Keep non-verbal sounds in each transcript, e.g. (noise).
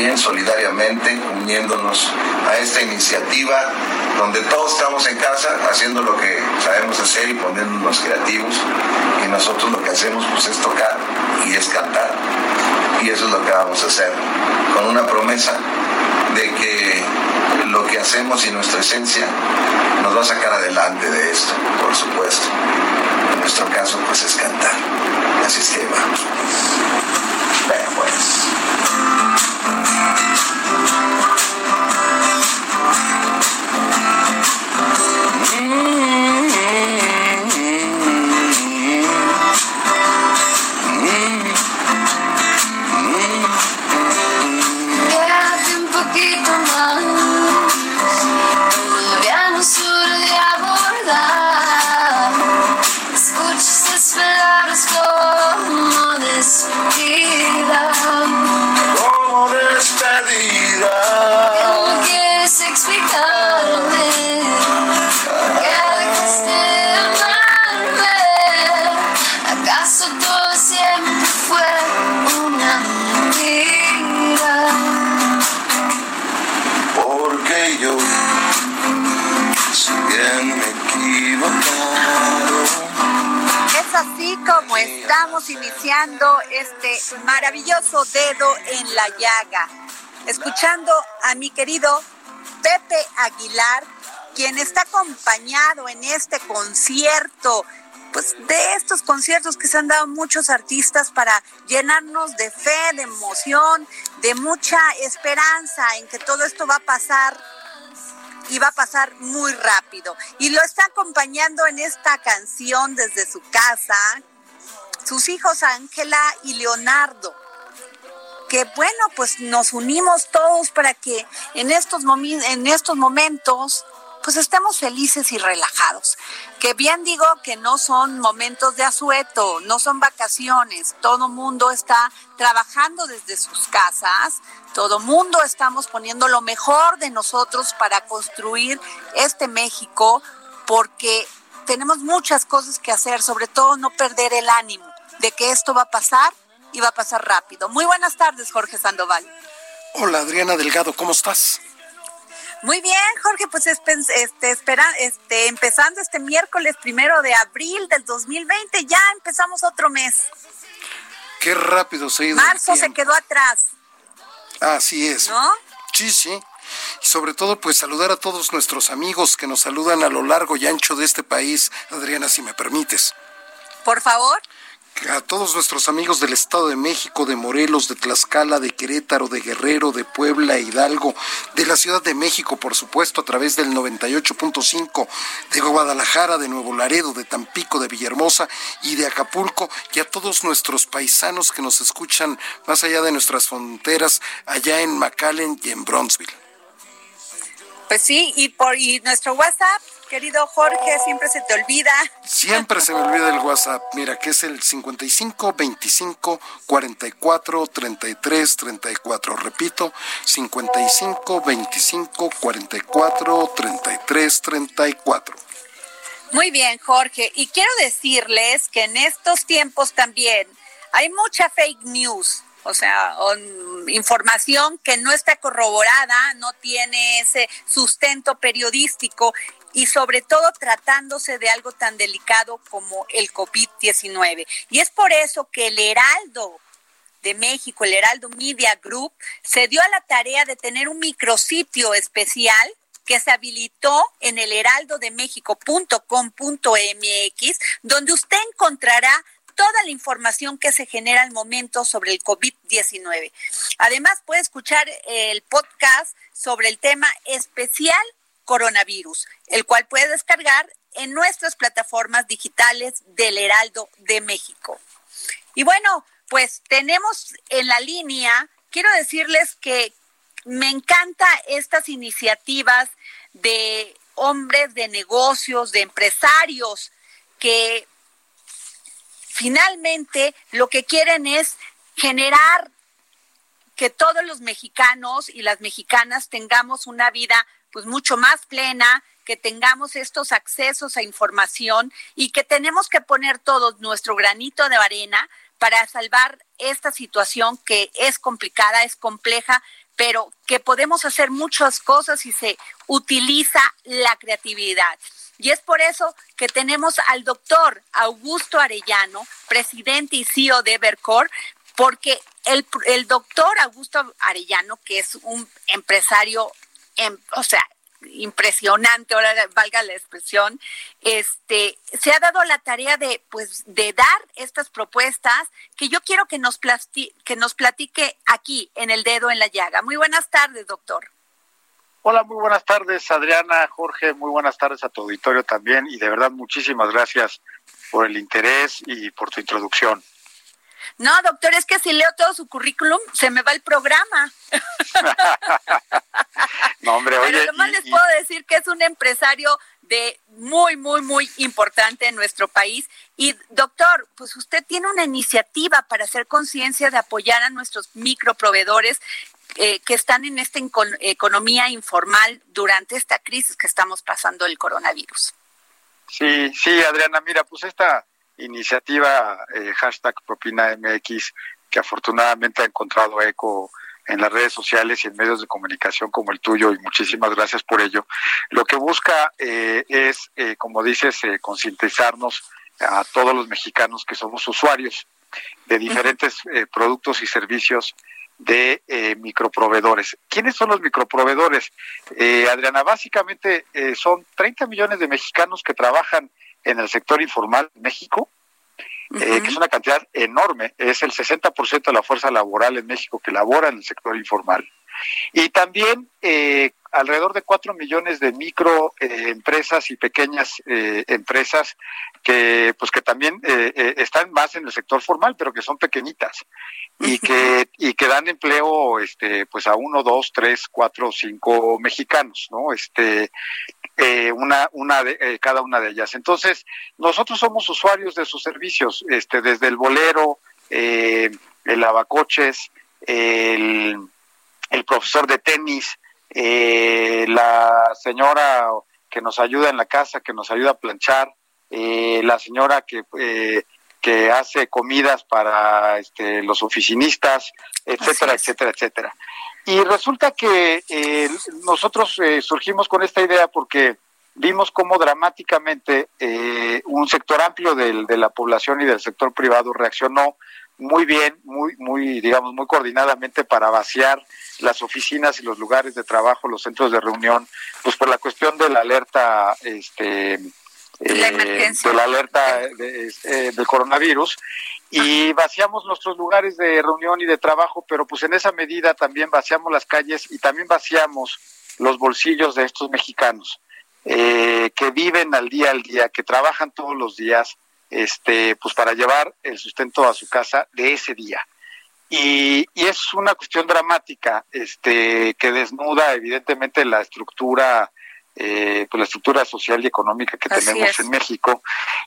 también solidariamente uniéndonos a esta iniciativa donde todos estamos en casa haciendo lo que sabemos hacer y poniéndonos creativos y nosotros lo que hacemos pues es tocar y es cantar y eso es lo que vamos a hacer con una promesa de que lo que hacemos y nuestra esencia nos va a sacar adelante de esto, por supuesto. En nuestro caso, pues es cantar. Así es que vamos. Bueno, pues. Escuchando a mi querido Pepe Aguilar, quien está acompañado en este concierto, pues de estos conciertos que se han dado muchos artistas para llenarnos de fe, de emoción, de mucha esperanza en que todo esto va a pasar y va a pasar muy rápido. Y lo está acompañando en esta canción desde su casa sus hijos Ángela y Leonardo. Que bueno, pues nos unimos todos para que en estos, en estos momentos pues estemos felices y relajados. Que bien digo que no son momentos de asueto, no son vacaciones, todo mundo está trabajando desde sus casas, todo mundo estamos poniendo lo mejor de nosotros para construir este México, porque tenemos muchas cosas que hacer, sobre todo no perder el ánimo de que esto va a pasar y va a pasar rápido. Muy buenas tardes, Jorge Sandoval. Hola Adriana Delgado, ¿cómo estás? Muy bien, Jorge, pues este, espera, este, empezando este miércoles primero de abril del 2020, ya empezamos otro mes. Qué rápido se ha ido. Marzo se quedó atrás, Así es. ¿no? Sí, sí. Y sobre todo, pues saludar a todos nuestros amigos que nos saludan a lo largo y ancho de este país, Adriana, si me permites. Por favor. A todos nuestros amigos del Estado de México, de Morelos, de Tlaxcala, de Querétaro, de Guerrero, de Puebla, Hidalgo, de la Ciudad de México, por supuesto, a través del 98.5, de Guadalajara, de Nuevo Laredo, de Tampico, de Villahermosa y de Acapulco, y a todos nuestros paisanos que nos escuchan más allá de nuestras fronteras, allá en McAllen y en Bronzeville. Pues sí, y por y nuestro WhatsApp, querido Jorge, siempre se te olvida. Siempre se me olvida el WhatsApp. Mira, que es el 55 25 44 33 34. Repito, 55 25 44 33 34. Muy bien, Jorge. Y quiero decirles que en estos tiempos también hay mucha fake news. o sea, información que no está corroborada, no tiene ese sustento periodístico y sobre todo tratándose de algo tan delicado como el COVID-19. Y es por eso que el Heraldo de México, el Heraldo Media Group, se dio a la tarea de tener un micrositio especial que se habilitó en el heraldodemexico.com.mx, donde usted encontrará toda la información que se genera al momento sobre el COVID-19. Además, puede escuchar el podcast sobre el tema especial coronavirus, el cual puede descargar en nuestras plataformas digitales del Heraldo de México. Y bueno, pues tenemos en la línea, quiero decirles que me encanta estas iniciativas de hombres de negocios, de empresarios que finalmente lo que quieren es generar que todos los mexicanos y las mexicanas tengamos una vida pues mucho más plena, que tengamos estos accesos a información y que tenemos que poner todo nuestro granito de arena para salvar esta situación que es complicada, es compleja, pero que podemos hacer muchas cosas si se utiliza la creatividad. Y es por eso que tenemos al doctor Augusto Arellano, presidente y CEO de Evercore, porque el, el doctor Augusto Arellano, que es un empresario Em, o sea, impresionante, ahora valga la expresión, este, se ha dado la tarea de, pues, de dar estas propuestas que yo quiero que nos, que nos platique aquí en el dedo en la llaga. Muy buenas tardes, doctor. Hola, muy buenas tardes, Adriana, Jorge, muy buenas tardes a tu auditorio también y de verdad muchísimas gracias por el interés y por tu introducción. No, doctor, es que si leo todo su currículum, se me va el programa. (laughs) no, hombre, oye. Pero más les puedo decir que es un empresario de muy, muy, muy importante en nuestro país. Y doctor, pues usted tiene una iniciativa para hacer conciencia de apoyar a nuestros microproveedores eh, que están en esta economía informal durante esta crisis que estamos pasando el coronavirus. Sí, sí, Adriana, mira, pues esta iniciativa eh, hashtag Propina MX, que afortunadamente ha encontrado eco en las redes sociales y en medios de comunicación como el tuyo y muchísimas gracias por ello. Lo que busca eh, es, eh, como dices, concientizarnos a todos los mexicanos que somos usuarios de diferentes productos y servicios de microproveedores. ¿Quiénes son los microproveedores? Adriana, básicamente son 30 millones de mexicanos que trabajan en el sector informal en México, eh, que es una cantidad enorme, es el 60% de la fuerza laboral en México que labora en el sector informal. Y también eh, alrededor de 4 millones de microempresas eh, y pequeñas empresas que pues que también están más en el sector formal, pero que son pequeñitas y que y que dan empleo este pues a uno, dos, tres, cuatro, cinco mexicanos, ¿no? Este eh, una, una de, eh, cada una de ellas. Entonces, nosotros somos usuarios de sus servicios, este, desde el bolero, eh, el lavacoches, el, el profesor de tenis, la señora que nos ayuda en la casa, que nos ayuda a planchar, la señora que que hace comidas para este, los oficinistas, etcétera, etcétera, etcétera. Y resulta que eh, nosotros eh, surgimos con esta idea porque vimos cómo dramáticamente eh, un sector amplio del, de la población y del sector privado reaccionó muy bien, muy, muy, digamos, muy coordinadamente para vaciar las oficinas y los lugares de trabajo, los centros de reunión, pues por la cuestión de la alerta, este, de la alerta de, del coronavirus. Y vaciamos nuestros lugares de reunión y de trabajo, pero pues en esa medida también vaciamos las calles y también vaciamos los bolsillos de estos mexicanos eh, que viven al día al día, que trabajan todos los días, este, pues para llevar el sustento a su casa de ese día. Y, y es una cuestión dramática, este, que desnuda evidentemente la estructura eh, pues la estructura social y económica que tenemos en México.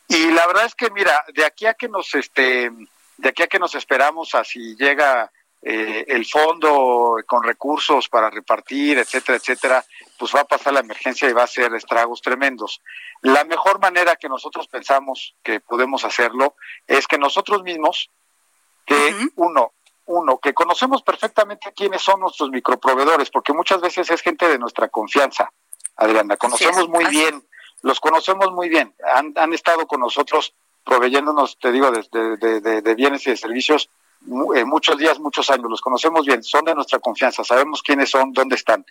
Y la verdad es que, mira, de aquí a que nos, este, de aquí a que nos esperamos a si llega eh, el fondo con recursos para repartir, etcétera, etcétera, pues va a pasar la emergencia y va a ser estragos tremendos. La mejor manera que nosotros pensamos que podemos hacerlo es que nosotros mismos, que uno, uno, que conocemos perfectamente quiénes son nuestros microproveedores, porque muchas veces es gente de nuestra confianza, Adriana, conocemos muy bien, los conocemos muy bien, han, han estado con nosotros proveyéndonos, te digo, de, de, de, bienes y de servicios eh, muchos días, muchos años, los conocemos bien, son de nuestra confianza, sabemos quiénes son, dónde están.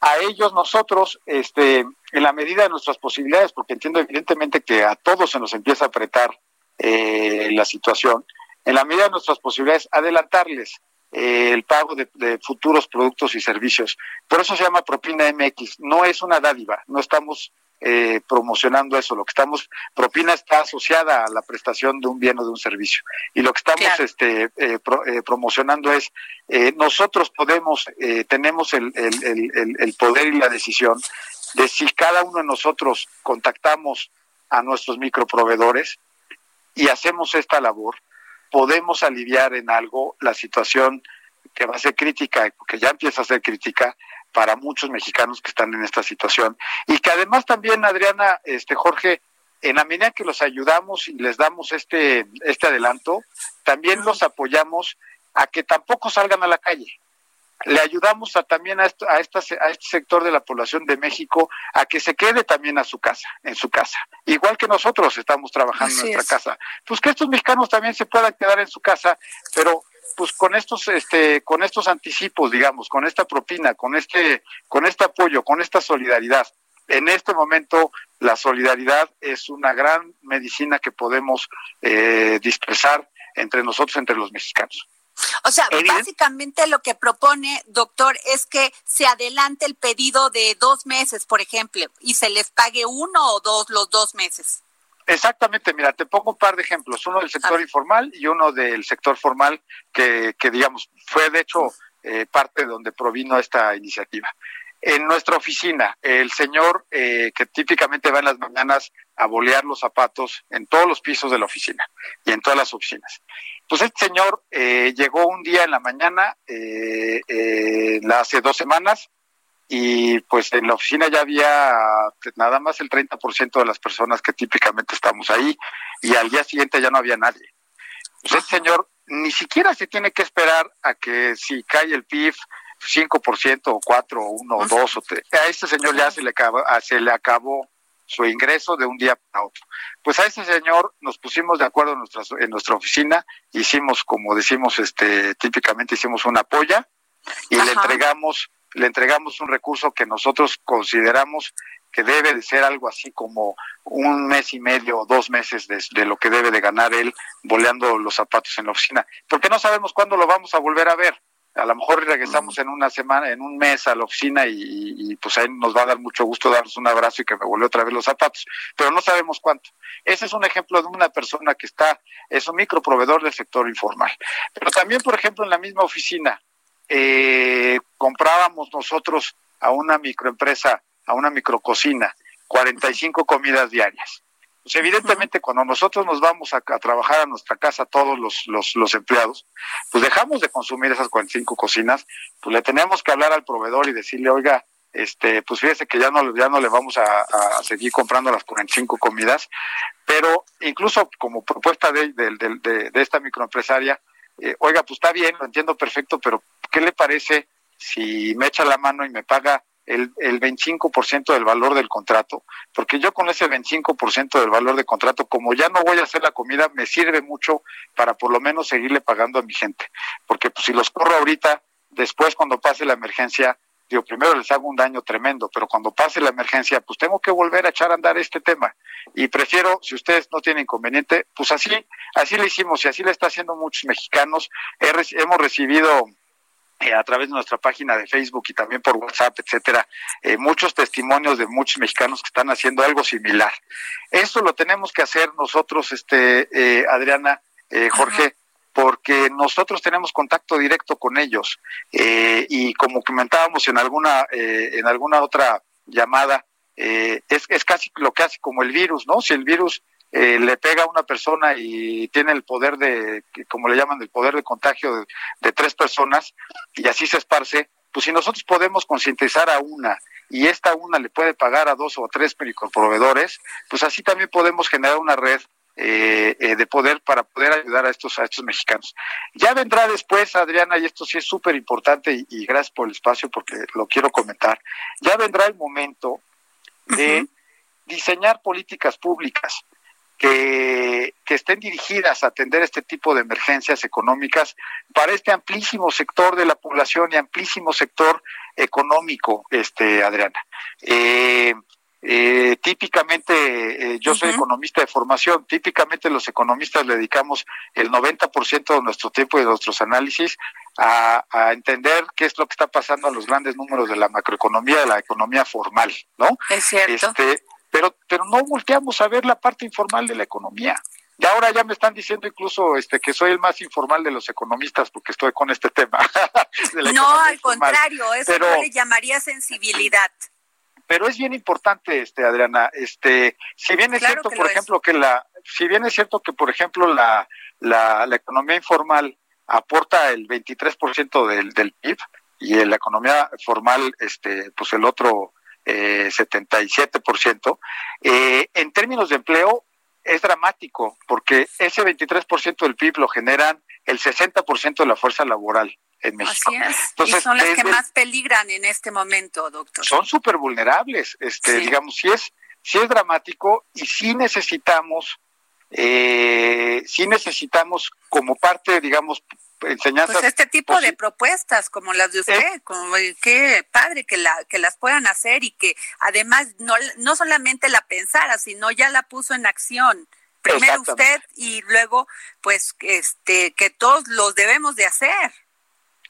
A ellos nosotros, este, en la medida de nuestras posibilidades, porque entiendo evidentemente que a todos se nos empieza a apretar eh, la situación, en la medida de nuestras posibilidades, adelantarles eh, el pago de, futuros productos y servicios. Por eso se llama propina MX. No es una dádiva, no estamos eh, promocionando eso. Lo que estamos, propina está asociada a la prestación de un bien o de un servicio. Y lo que estamos este, eh, promocionando es, nosotros podemos, tenemos el, el, el poder y la decisión de si cada uno de nosotros contactamos a nuestros microproveedores y hacemos esta labor, podemos aliviar en algo la situación que va a ser crítica, que ya empieza a ser crítica para muchos mexicanos que están en esta situación. Y que además también, Adriana, este Jorge, en la medida que los ayudamos y les damos este, este adelanto, también los apoyamos a que tampoco salgan a la calle le ayudamos a, también a, esto, a, esta, a este sector de la población de México a que se quede también a su casa, en su casa. Igual que nosotros estamos trabajando en nuestra casa. Pues que estos mexicanos también se puedan quedar en su casa, pero pues con estos este con estos anticipos, digamos, con esta propina, con este con este apoyo, con esta solidaridad. En este momento la solidaridad es una gran medicina que podemos eh, dispersar entre nosotros, entre los mexicanos. O sea, básicamente lo que propone, doctor, es que se adelante el pedido de dos meses, por ejemplo, y se les pague uno o dos los dos meses. Exactamente, mira, te pongo un par de ejemplos, uno del sector informal y uno del sector formal, que, que digamos, fue de hecho eh, parte de donde provino esta iniciativa. En nuestra oficina, el señor eh, que típicamente va en las mañanas a bolear los zapatos en todos los pisos de la oficina y en todas las oficinas. Pues este señor eh, llegó un día en la mañana, eh, eh, hace dos semanas, y pues en la oficina ya había nada más el 30% de las personas que típicamente estamos ahí, y al día siguiente ya no había nadie. Pues este señor ni siquiera se tiene que esperar a que si cae el PIB 5% o 4 o 1 o 2 o 3, a este señor ya se le acabó, se le acabó su ingreso de un día para otro. Pues a ese señor nos pusimos de acuerdo en nuestra, en nuestra oficina, hicimos, como decimos, este, típicamente hicimos una polla y le entregamos, le entregamos un recurso que nosotros consideramos que debe de ser algo así como un mes y medio o dos meses de, de, lo que debe de ganar él boleando los zapatos en la oficina, porque no sabemos cuándo lo vamos a volver a ver a lo mejor regresamos en una semana, en un mes a la oficina y, pues ahí nos va a dar mucho gusto darnos un abrazo y que me vuelva otra vez los zapatos, pero no sabemos cuánto. Ese es un ejemplo de una persona que está, es un microproveedor del sector informal. Pero también, por ejemplo, en la misma oficina, eh, comprábamos nosotros a una microempresa, a una micrococina, 45 comidas diarias. Pues evidentemente cuando nosotros nos vamos a, trabajar a nuestra casa, todos los, los, empleados, pues dejamos de consumir esas 45 cocinas, pues le tenemos que hablar al proveedor y decirle, oiga, este, pues fíjese que ya no, ya no le vamos a, seguir comprando las 45 comidas, pero incluso como propuesta de, de, de, esta microempresaria, eh, oiga, pues está bien, lo entiendo perfecto, pero ¿qué le parece si me echa la mano y me paga el, el 25% del valor del contrato, porque yo con ese 25% del valor del contrato, como ya no voy a hacer la comida, me sirve mucho para por lo menos seguirle pagando a mi gente, porque pues, si los corro ahorita, después cuando pase la emergencia, digo, primero les hago un daño tremendo, pero cuando pase la emergencia, pues tengo que volver a echar a andar este tema. Y prefiero, si ustedes no tienen inconveniente, pues así, así le hicimos y así le está haciendo muchos mexicanos. hemos recibido eh, a través de nuestra página de Facebook y también por WhatsApp, etcétera, eh, muchos testimonios de muchos mexicanos que están haciendo algo similar. Eso lo tenemos que hacer nosotros, este, eh, Adriana, Jorge, porque nosotros tenemos contacto directo con ellos y como comentábamos en alguna en alguna otra llamada, es, es casi lo que hace como el virus, ¿no? Si el virus eh, le pega a una persona y tiene el poder de, como le llaman, el poder de contagio de, tres personas y así se esparce, pues si nosotros podemos concientizar a una y esta una le puede pagar a dos o tres proveedores, pues así también podemos generar una red eh, eh, de poder para poder ayudar a estos a estos mexicanos. Ya vendrá después, Adriana, y esto sí es súper importante y, gracias por el espacio porque lo quiero comentar. Ya vendrá el momento de diseñar políticas públicas que, que, estén dirigidas a atender este tipo de emergencias económicas para este amplísimo sector de la población y amplísimo sector económico, este Adriana. Eh, eh, típicamente, eh, yo soy economista de formación, típicamente los economistas le dedicamos el 90% de nuestro tiempo y de nuestros análisis a, entender qué es lo que está pasando a los grandes números de la macroeconomía, de la economía formal, ¿no? Es cierto. Este, pero, pero no volteamos a ver la parte informal de la economía. Y ahora ya me están diciendo incluso este que soy el más informal de los economistas porque estoy con este tema. (laughs) no, al contrario, eso no le llamaría sensibilidad pero es bien importante este Adriana este si bien es cierto por ejemplo que la si bien es cierto que por ejemplo la la, la economía informal aporta el 23% del del PIB y la economía formal este pues el otro eh, 77%, eh, en términos de empleo es dramático porque ese 23% del PIB lo generan el 60% de la fuerza laboral en México. Así es. y son las que más peligran en este momento, doctor. Son súper vulnerables. Este, digamos, si es, si es dramático y si necesitamos, eh, sí necesitamos como parte, digamos, enseñanzas. Pues este tipo de propuestas como las de usted, eh. como qué padre que la que las puedan hacer y que además no no solamente la pensara, sino ya la puso en acción. Primero usted y luego pues este que todos los debemos de hacer.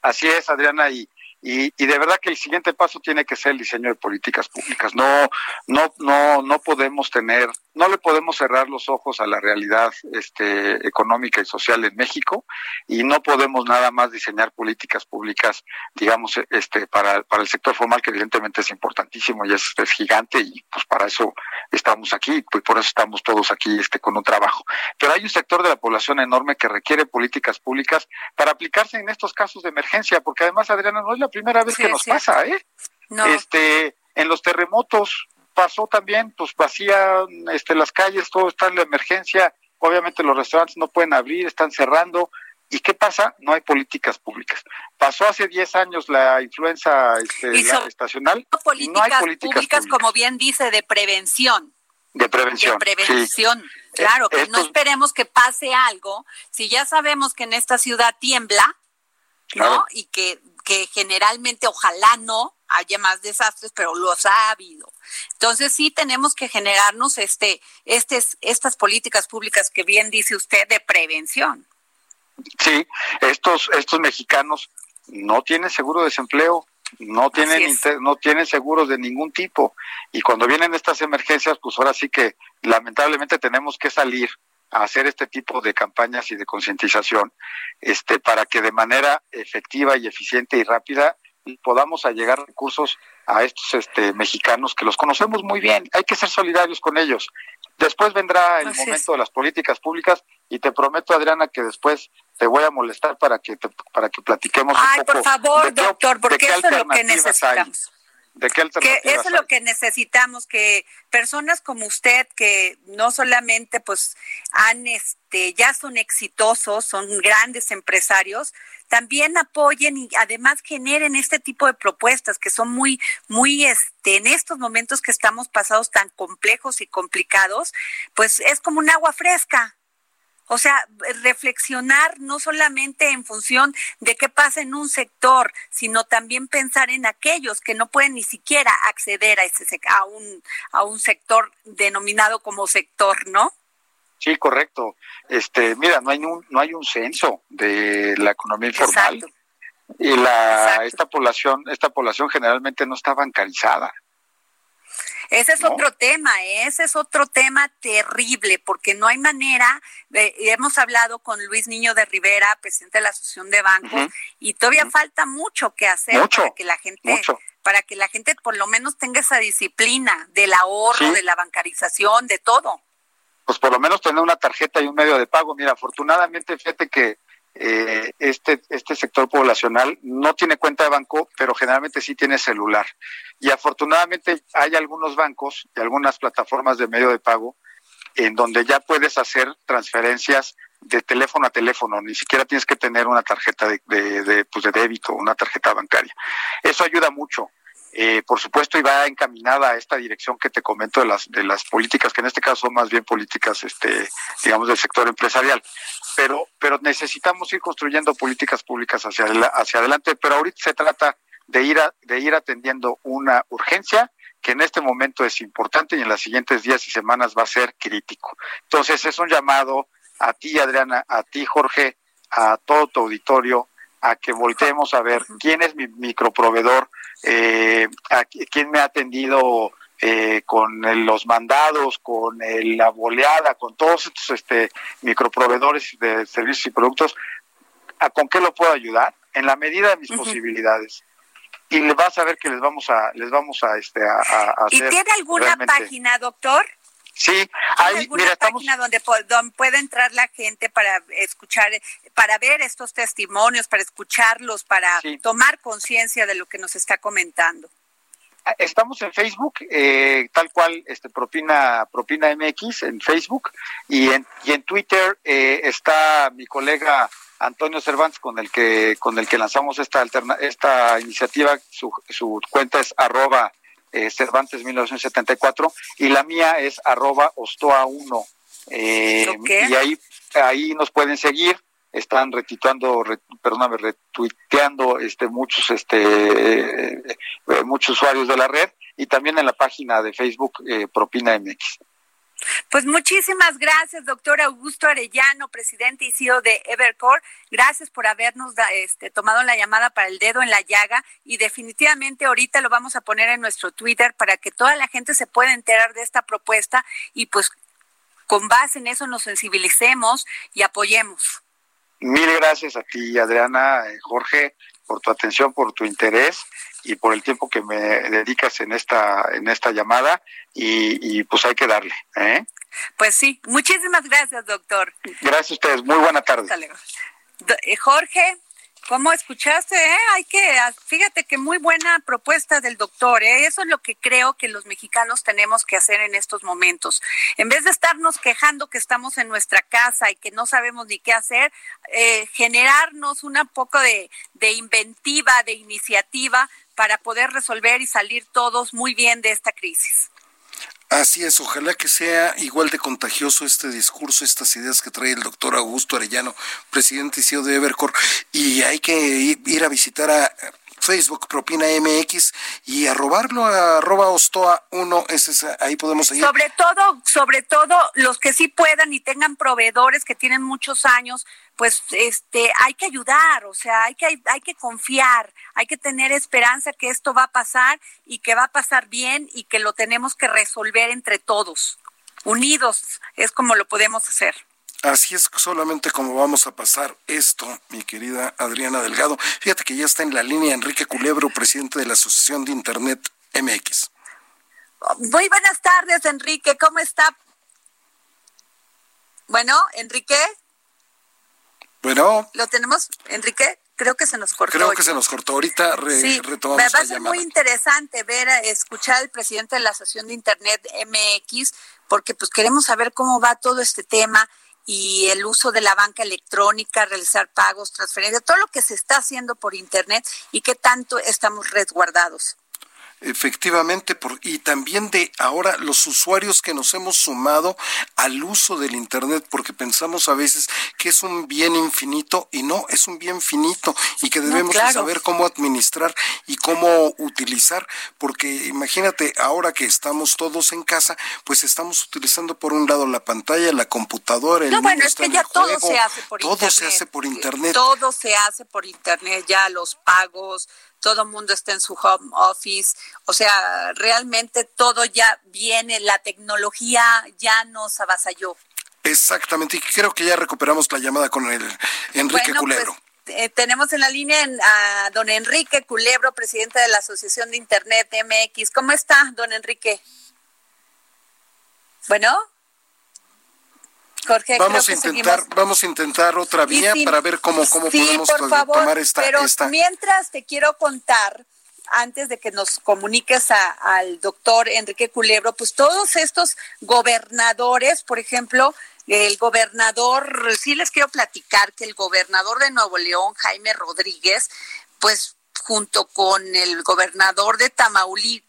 Así es, Adriana, y, y, y, de verdad que el siguiente paso tiene que ser el diseño de políticas públicas. No, no, no, no podemos tener, no le podemos cerrar los ojos a la realidad este, económica y social en México y no podemos nada más diseñar políticas públicas, digamos, este, para, para el sector formal que evidentemente es importantísimo y es, es gigante y pues para eso estamos aquí, pues por eso estamos todos aquí este, con un trabajo. Pero hay un sector de la población enorme que requiere políticas públicas para aplicarse en estos casos de emergencia, porque además, Adriana, no es la primera vez que nos pasa, ¿eh? Este, en los terremotos pasó también, pues vacía este, las calles, todo está en la emergencia, obviamente los restaurantes no pueden abrir, están cerrando, ¿Y qué pasa? No hay políticas públicas. Pasó hace 10 años la influenza este, estacional. no hay políticas públicas, como bien dice, de prevención. De prevención. De prevención. Claro, que no esperemos que pase algo. Si ya sabemos que en esta ciudad tiembla, ¿no? Y que, que generalmente, ojalá no, haya más desastres, pero los ha habido. Entonces sí tenemos que generarnos este, este, estas políticas públicas que bien dice usted de prevención. Sí, estos, estos mexicanos no tienen seguro de desempleo, no tienen no tienen seguros de ningún tipo y cuando vienen estas emergencias pues ahora sí que lamentablemente tenemos que salir a hacer este tipo de campañas y de concientización este para que de manera efectiva y eficiente y rápida podamos allegar recursos a estos este mexicanos que los conocemos muy bien hay que ser solidarios con ellos después vendrá el momento de las políticas públicas y te prometo Adriana que después te voy a molestar para que para que platiquemos Ay, un poco. por favor, doctor, porque eso es lo que necesitamos. ¿De qué que eso es lo que necesitamos que personas como usted que no solamente pues han este ya son exitosos, son grandes empresarios, también apoyen y además generen este tipo de propuestas que son muy muy este en estos momentos que estamos pasados tan complejos y complicados, pues es como un agua fresca o sea, reflexionar no solamente en función de qué pasa en un sector, sino también pensar en aquellos que no pueden ni siquiera acceder a ese a un a un sector denominado como sector, ¿no? Sí, correcto. Este, mira, no hay un no hay un censo de la economía informal. Y la esta población esta población generalmente no está bancarizada. Ese es otro tema, ese es otro tema terrible, porque no hay manera, hemos hablado con Luis Niño de Rivera, presidente de la Asociación de Bancos, y todavía falta mucho que hacer para que la gente, para que la gente por lo menos tenga esa disciplina del ahorro, de la bancarización, de todo. Pues por lo menos tener una tarjeta y un medio de pago. Mira, afortunadamente, fíjate que eh, este, este sector poblacional no tiene cuenta de banco, pero generalmente sí tiene celular. Y afortunadamente hay algunos bancos y algunas plataformas de medio de pago en donde ya puedes hacer transferencias de teléfono a teléfono, ni siquiera tienes que tener una tarjeta de, de, de, pues de débito, una tarjeta bancaria. Eso ayuda mucho. Eh, por supuesto, y va encaminada a esta dirección que te comento de las de las políticas, que en este caso son más bien políticas, este, digamos, del sector empresarial. Pero, pero necesitamos ir construyendo políticas públicas hacia, hacia adelante. Pero ahorita se trata de ir a, de ir atendiendo una urgencia que en este momento es importante y en los siguientes días y semanas va a ser crítico. Entonces es un llamado a ti, Adriana, a ti, Jorge, a todo tu auditorio, a que volteemos a ver quién es mi microproveedor, eh, a quién me ha atendido eh, con los mandados, con la boleada, con todos estos este, microproveedores de servicios y productos, ¿a ¿con qué lo puedo ayudar? En la medida de mis posibilidades y le vas a ver que les vamos a les vamos a este a, a ¿Y tiene alguna página, doctor? Sí, hay alguna página donde, donde puede entrar la gente para escuchar, para ver estos testimonios, para escucharlos, para tomar conciencia de lo que nos está comentando. Ah, estamos en Facebook, eh, tal cual, este Propina Propina MX en Facebook y en y en Twitter eh, está mi colega Antonio Cervantes con el que con el que lanzamos esta alterna, esta iniciativa. Su, su cuenta es arroba eh, Cervantes 1974 y la mía es arroba Ostoa 1. Eh, y ahí, ahí nos pueden seguir están retituando, perdóname, retuiteando este muchos este eh, muchos usuarios de la red y también en la página de Facebook eh, Propina MX. Pues muchísimas gracias, doctor Augusto Arellano, presidente y CEO de Evercore. Gracias por habernos este, tomado la llamada para el dedo en la llaga y definitivamente ahorita lo vamos a poner en nuestro Twitter para que toda la gente se pueda enterar de esta propuesta y pues con base en eso nos sensibilicemos y apoyemos. Mil gracias a ti, Adriana, eh, Jorge, por tu atención, por tu interés y por el tiempo que me dedicas en esta en esta llamada y, pues hay que darle. ¿eh? Pues sí, muchísimas gracias, doctor. Gracias a ustedes, muy buena tarde. Eh, Jorge, ¿Cómo escuchaste? Eh? Hay que, ah, fíjate que muy buena propuesta del doctor. ¿eh? Eso es lo que creo que los mexicanos tenemos que hacer en estos momentos. En vez de estarnos quejando que estamos en nuestra casa y que no sabemos ni qué hacer, eh, generarnos un poco de, de inventiva, de iniciativa para poder resolver y salir todos muy bien de esta crisis. Así es, ojalá que sea igual de contagioso este discurso, estas ideas que trae el doctor Augusto Arellano, presidente y CEO de Evercore, y hay que ir a visitar a Facebook Propina MX y a robarlo a arroba Ostoa 1, ese ahí podemos seguir. Sobre todo, sobre todo los que sí puedan y tengan proveedores que tienen muchos años, pues este hay que ayudar, o sea, hay que hay que confiar, hay que tener esperanza que esto va a pasar y que va a pasar bien y que lo tenemos que resolver entre todos. Unidos es como lo podemos hacer. Así es solamente como vamos a pasar esto, mi querida Adriana Delgado. Fíjate que ya está en la línea Enrique Culebro, presidente de la Asociación de Internet MX. Muy buenas tardes, Enrique. ¿Cómo está? Bueno, Enrique. Bueno. ¿Lo tenemos, Enrique? Creo que se nos cortó. Creo que se nos cortó. Ahorita sí, Me va a ser muy interesante ver, escuchar al presidente de la Asociación de Internet MX, porque pues queremos saber cómo va todo este tema y el uso de la banca electrónica, realizar pagos, transferencias, todo lo que se está haciendo por Internet y qué tanto estamos resguardados. Efectivamente, por, y también de ahora los usuarios que nos hemos sumado al uso del Internet, porque pensamos a veces que es un bien infinito y no, es un bien finito y que debemos saber cómo administrar y cómo utilizar, porque imagínate, ahora que estamos todos en casa, pues estamos utilizando por un lado la pantalla, la computadora, el No, bueno, es que ya todo se hace por Internet. Todo se hace por Internet. Todo se hace por Internet, ya los pagos, todo el mundo está en su home office, o sea, realmente todo ya viene, la tecnología ya nos avasalló. Exactamente, y creo que ya recuperamos la llamada con el Enrique pues, Culebro. Eh, tenemos en la línea a don Enrique Culebro, presidente de la Asociación de Internet MX. ¿Cómo está, don Enrique? Bueno vamos a intentar, vamos a intentar otra vía para ver cómo, cómo podemos tomar esta, pero Mientras te quiero contar antes de que nos comuniques al doctor Enrique Culebro, pues todos estos gobernadores, por ejemplo, el gobernador, sí les quiero platicar que el gobernador de Nuevo León, Jaime Rodríguez, pues junto con el gobernador de Tamaulipas,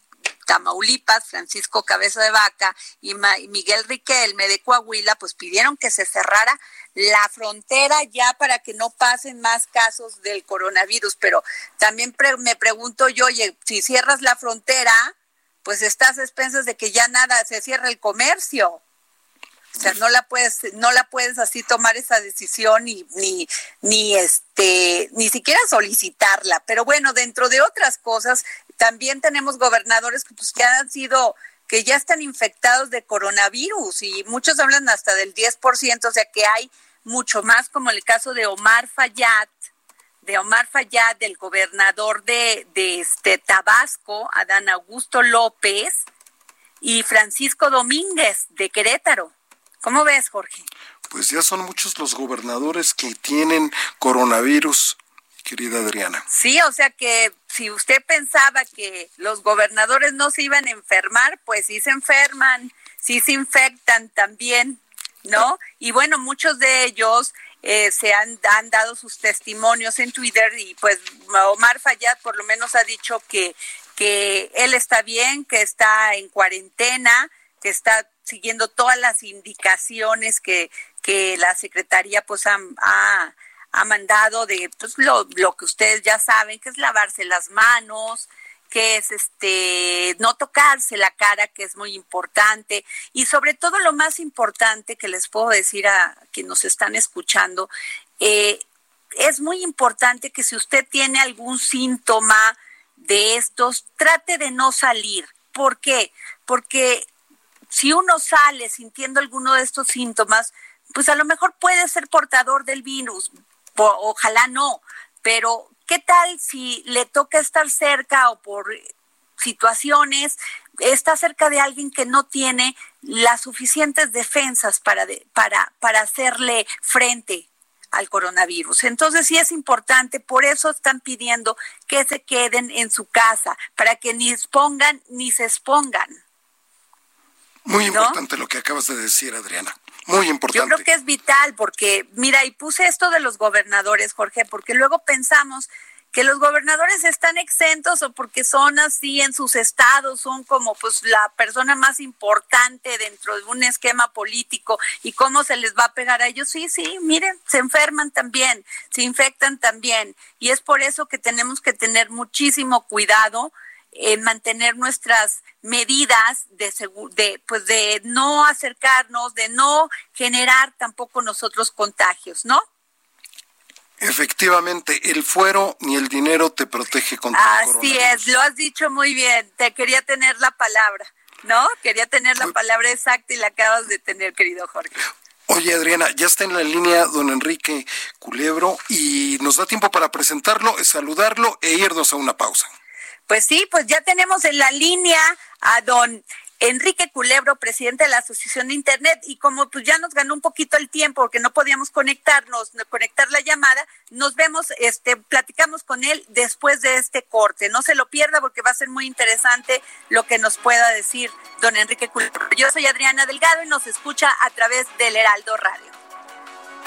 Tamaulipas, Francisco Cabeza de Vaca y Miguel Riquelme de Coahuila, pues pidieron que se cerrara la frontera ya para que no pasen más casos del coronavirus. Pero también me pregunto yo, oye, si cierras la frontera, pues estás a expensas de que ya nada, se cierra el comercio. O sea, no la puedes, no la puedes así tomar esa decisión ni, ni, ni este, ni siquiera solicitarla. Pero bueno, dentro de otras cosas, también tenemos gobernadores que pues que han sido que ya están infectados de coronavirus y muchos hablan hasta del 10%, o sea que hay mucho más como el caso de Omar Fayad, de Omar Fayad, del gobernador de, de este Tabasco, Adán Augusto López, y Francisco Domínguez de Querétaro. ¿Cómo ves, Jorge? Pues ya son muchos los gobernadores que tienen coronavirus, querida Adriana. Sí, o sea que si usted pensaba que los gobernadores no se iban a enfermar, pues sí se enferman, sí se infectan también, ¿no? Y bueno, muchos de ellos eh, se han, han, dado sus testimonios en Twitter y pues Omar Fayad por lo menos ha dicho que, que él está bien, que está en cuarentena, que está siguiendo todas las indicaciones que, que la Secretaría pues ha, ha, mandado de pues, lo, lo que ustedes ya saben, que es lavarse las manos, que es este no tocarse la cara, que es muy importante, y sobre todo lo más importante que les puedo decir a quienes nos están escuchando, eh, es muy importante que si usted tiene algún síntoma de estos, trate de no salir. ¿Por qué? Porque si uno sale sintiendo alguno de estos síntomas, pues a lo mejor puede ser portador del virus, ojalá no, pero ¿qué tal si le toca estar cerca o por situaciones está cerca de alguien que no tiene las suficientes defensas para, para, para hacerle frente al coronavirus. Entonces sí es importante, por eso están pidiendo que se queden en su casa, para que ni expongan ni se expongan. Muy importante lo que acabas de decir, Adriana. Muy importante. Yo creo que es vital porque, mira, y puse esto de los gobernadores, Jorge, porque luego pensamos que los gobernadores están exentos o porque son así en sus estados, son como pues la persona más importante dentro de un esquema político y cómo se les va a pegar a ellos. Sí, sí, miren, se enferman también, se infectan también y es por eso que tenemos que tener muchísimo cuidado en mantener nuestras medidas de, de, pues de no acercarnos, de no generar tampoco nosotros contagios, ¿no? Efectivamente, el fuero ni el dinero te protege contra Así es, lo has dicho muy bien. Te quería tener la palabra, ¿no? Quería tener la palabra exacta y la acabas de tener, querido Jorge. Oye, Adriana, ya está en la línea don Enrique Culebro y nos da tiempo para presentarlo, saludarlo e irnos a una pausa. Pues sí, pues ya tenemos en la línea a don Enrique Culebro, presidente de la Asociación de Internet, y como pues ya nos ganó un poquito el tiempo porque no podíamos conectarnos, conectar la llamada, nos vemos, este, platicamos con él después de este corte. No se lo pierda porque va a ser muy interesante lo que nos pueda decir don Enrique Culebro. Yo soy Adriana Delgado y nos escucha a través del Heraldo Radio.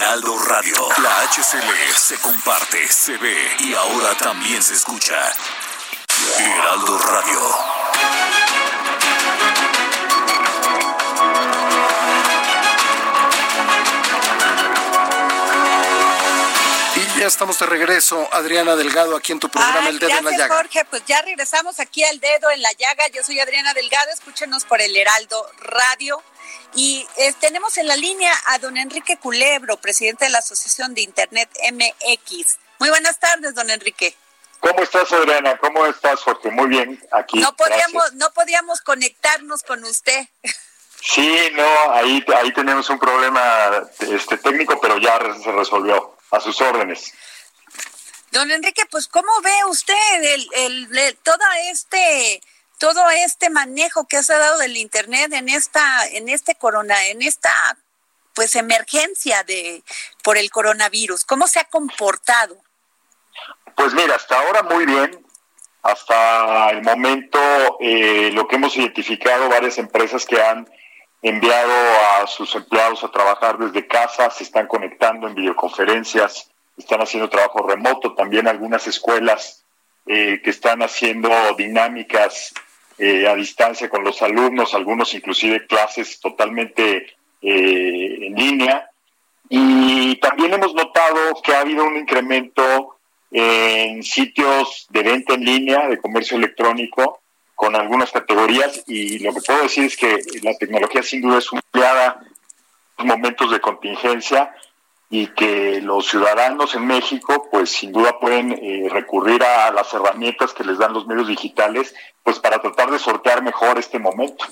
Heraldo Radio. La HCL se comparte, se ve y ahora también se escucha. Heraldo Radio. Y ya estamos de regreso, Adriana Delgado, aquí en tu programa El Dedo en la Llaga. Jorge, pues ya regresamos aquí al Dedo en la Llaga. Yo soy Adriana Delgado, escúchenos por el Heraldo Radio Y eh, tenemos en la línea a don Enrique Culebro, presidente de la Asociación de Internet MX. Muy buenas tardes, don Enrique. ¿Cómo estás, Adriana? ¿Cómo estás, Jorge? Muy bien, aquí. No podíamos, no podíamos conectarnos con usted. Sí, no, ahí, ahí tenemos un problema este, técnico, pero ya se resolvió. A sus órdenes. Don Enrique, pues ¿cómo ve usted el, el, todo este todo este manejo que se ha dado del internet en esta en este corona en esta pues emergencia de por el coronavirus? ¿Cómo se ha comportado? Pues mira, hasta ahora muy bien. Hasta el momento eh, lo que hemos identificado varias empresas que han enviado a sus empleados a trabajar desde casa, se están conectando en videoconferencias, están haciendo trabajo remoto, también algunas escuelas eh, que están haciendo dinámicas eh, a distancia con los alumnos, algunos inclusive clases totalmente eh, en línea. Y también hemos notado que ha habido un incremento en sitios de venta en línea, de comercio electrónico, con algunas categorías y lo que puedo decir es que la tecnología sin duda es empleada en momentos de contingencia y que los ciudadanos en México pues sin duda pueden eh, recurrir a las herramientas que les dan los medios digitales pues para tratar de sortear mejor este momento.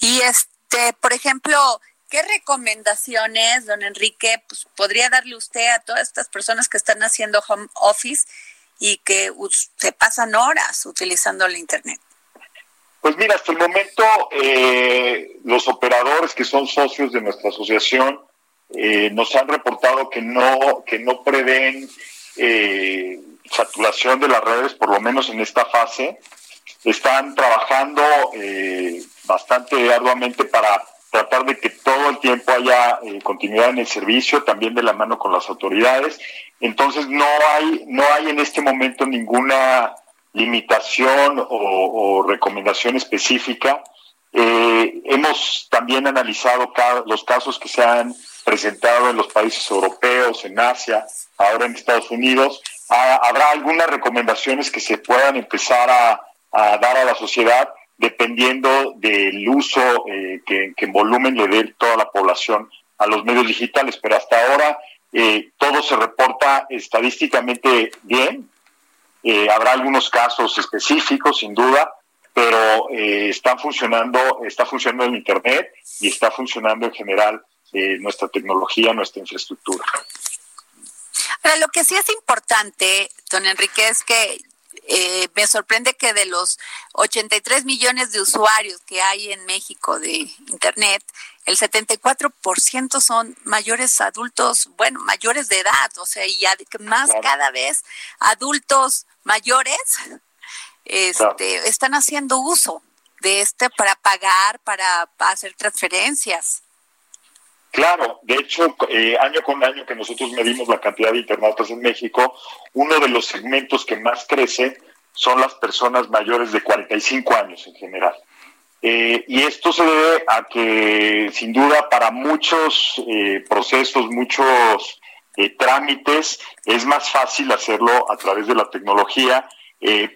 Y este, por ejemplo, ¿qué recomendaciones, don Enrique, pues, podría darle usted a todas estas personas que están haciendo home office y que se pasan horas utilizando el Internet? Pues mira, hasta el momento eh, los operadores que son socios de nuestra asociación eh, nos han reportado que no, que no prevén eh, saturación de las redes, por lo menos en esta fase. Están trabajando bastante arduamente para tratar de que todo el tiempo haya continuidad en el servicio, también de la mano con las autoridades entonces no hay, no hay en este momento ninguna limitación o, recomendación específica. Eh, hemos también analizado los casos que se han presentado en los países europeos, en Asia, ahora en Estados Unidos. Ah, habrá algunas recomendaciones que se puedan empezar a, dar a la sociedad dependiendo del uso eh, que, en volumen le dé toda la población a los medios digitales, pero hasta ahora eh, todo se reporta estadísticamente bien. Eh, habrá algunos casos específicos, sin duda, pero eh, están funcionando, está funcionando el Internet y está funcionando en general nuestra tecnología, nuestra infraestructura. Ahora, lo que sí es importante, don Enrique, es que me sorprende que de los 83 millones de usuarios que hay en México de Internet, el 74% son mayores adultos, bueno, mayores de edad, o sea, y más cada vez adultos mayores este, están haciendo uso de este para pagar, para, hacer transferencias. Claro, de hecho, eh, año con año que nosotros medimos la cantidad de internautas en México, uno de los segmentos que más crece son las personas mayores de 45 años en general. Eh, y esto se debe a que, sin duda, para muchos eh, procesos, muchos trámites, es más fácil hacerlo a través de la tecnología.